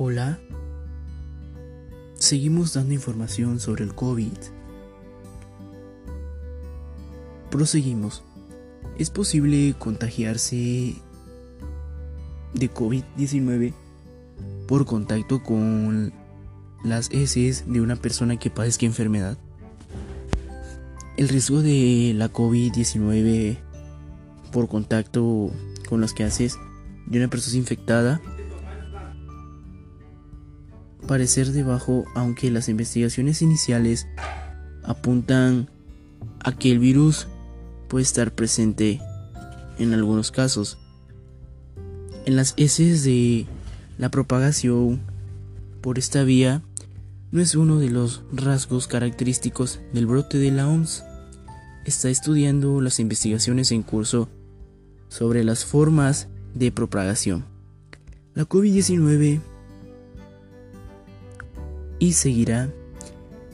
Hola. Seguimos dando información sobre el COVID. Proseguimos. ¿Es posible contagiarse de COVID-19 por contacto con las heces de una persona que padezca enfermedad? El riesgo de la COVID-19 por contacto con las que haces de una persona infectada parecer debajo aunque las investigaciones iniciales apuntan a que el virus puede estar presente en algunos casos. En las heces de la propagación por esta vía no es uno de los rasgos característicos del brote de la OMS. Está estudiando las investigaciones en curso sobre las formas de propagación. La COVID-19 y seguirá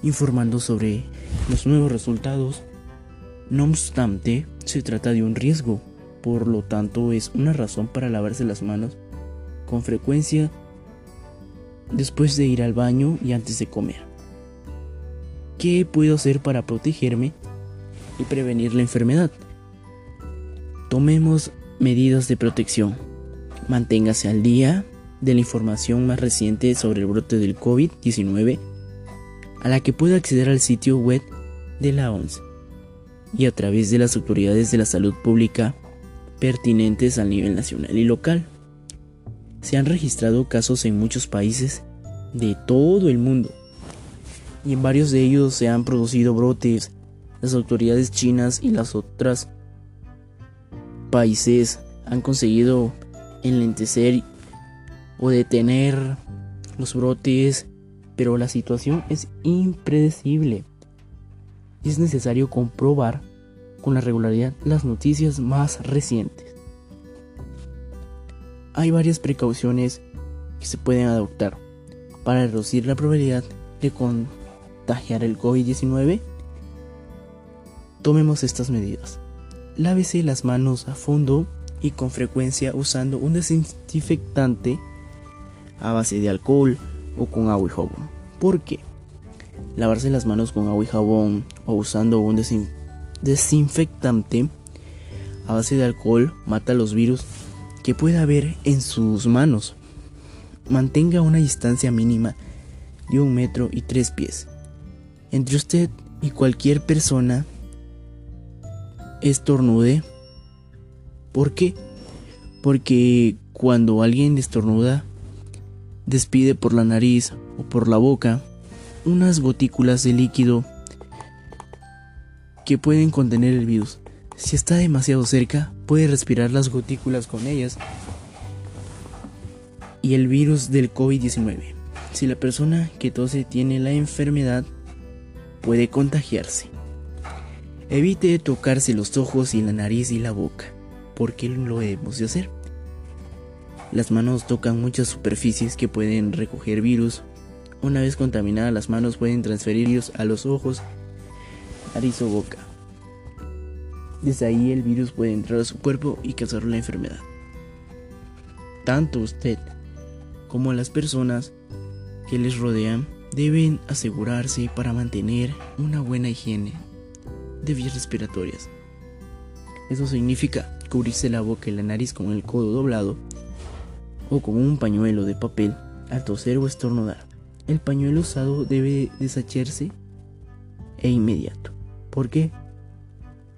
informando sobre los nuevos resultados. No obstante, se trata de un riesgo, por lo tanto es una razón para lavarse las manos con frecuencia después de ir al baño y antes de comer. ¿Qué puedo hacer para protegerme y prevenir la enfermedad? Tomemos medidas de protección. Manténgase al día de la información más reciente sobre el brote del COVID-19 a la que puede acceder al sitio web de la OMS y a través de las autoridades de la salud pública pertinentes a nivel nacional y local. Se han registrado casos en muchos países de todo el mundo y en varios de ellos se han producido brotes. Las autoridades chinas y las otras países han conseguido enlentecer o detener los brotes, pero la situación es impredecible. Es necesario comprobar con la regularidad las noticias más recientes. Hay varias precauciones que se pueden adoptar para reducir la probabilidad de contagiar el COVID-19. Tomemos estas medidas. Lávese las manos a fondo y con frecuencia usando un desinfectante a base de alcohol o con agua y jabón. ¿Por qué? Lavarse las manos con agua y jabón o usando un desinfectante a base de alcohol mata los virus que pueda haber en sus manos. Mantenga una distancia mínima de un metro y tres pies entre usted y cualquier persona estornude. ¿Por qué? Porque cuando alguien estornuda despide por la nariz o por la boca unas gotículas de líquido que pueden contener el virus. Si está demasiado cerca, puede respirar las gotículas con ellas y el virus del COVID-19. Si la persona que tose tiene la enfermedad, puede contagiarse. Evite tocarse los ojos y la nariz y la boca. ¿Por qué lo debemos de hacer? Las manos tocan muchas superficies que pueden recoger virus. Una vez contaminadas las manos pueden transferir virus a los ojos, nariz o boca. Desde ahí el virus puede entrar a su cuerpo y causar la enfermedad. Tanto usted como las personas que les rodean deben asegurarse para mantener una buena higiene de vías respiratorias. Eso significa cubrirse la boca y la nariz con el codo doblado o con un pañuelo de papel al toser o estornudar. El pañuelo usado debe deshacerse e inmediato. ¿Por qué?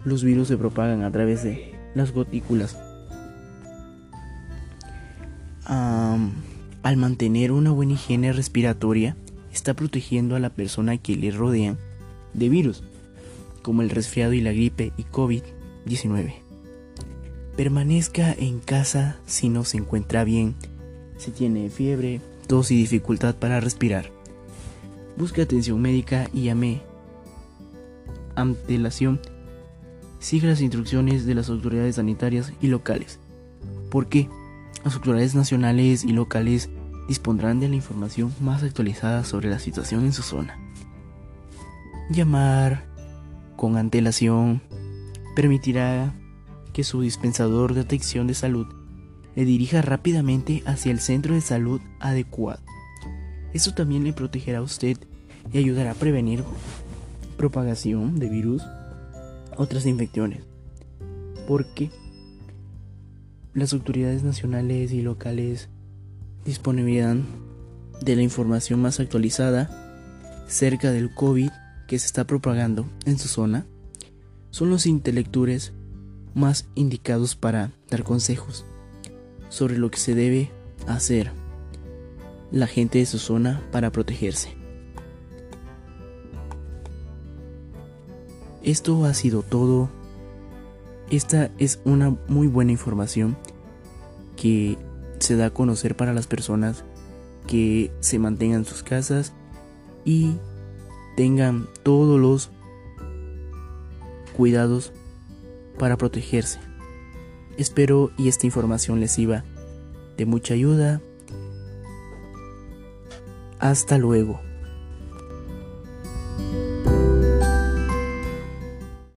Los virus se propagan a través de las gotículas. al mantener una buena higiene respiratoria, está protegiendo a la persona que le rodean de virus, como el resfriado y la gripe y COVID-19. Permanezca en casa si no se encuentra bien, si tiene fiebre, tos y dificultad para respirar. Busque atención médica y llame antelación. Siga las instrucciones de las autoridades sanitarias y locales. ¿Por qué? Las autoridades nacionales y locales dispondrán de la información más actualizada sobre la situación en su zona. Llamar con antelación permitirá que su dispensador de atención de salud le dirija rápidamente hacia el centro de salud adecuado. Esto también le protegerá a usted y ayudará a prevenir propagación de virus, otras infecciones. Porque las autoridades nacionales y locales disponibilidad de la información más actualizada cerca del COVID que se está propagando en su zona son los intelectuales más indicados para dar consejos sobre lo que se debe hacer la gente de su zona para protegerse. Esto ha sido todo. Esta es una muy buena información que se da a conocer para las personas que se mantengan en sus casas y tengan todos los cuidados para protegerse. Espero y esta información les sirva de mucha ayuda. Hasta luego.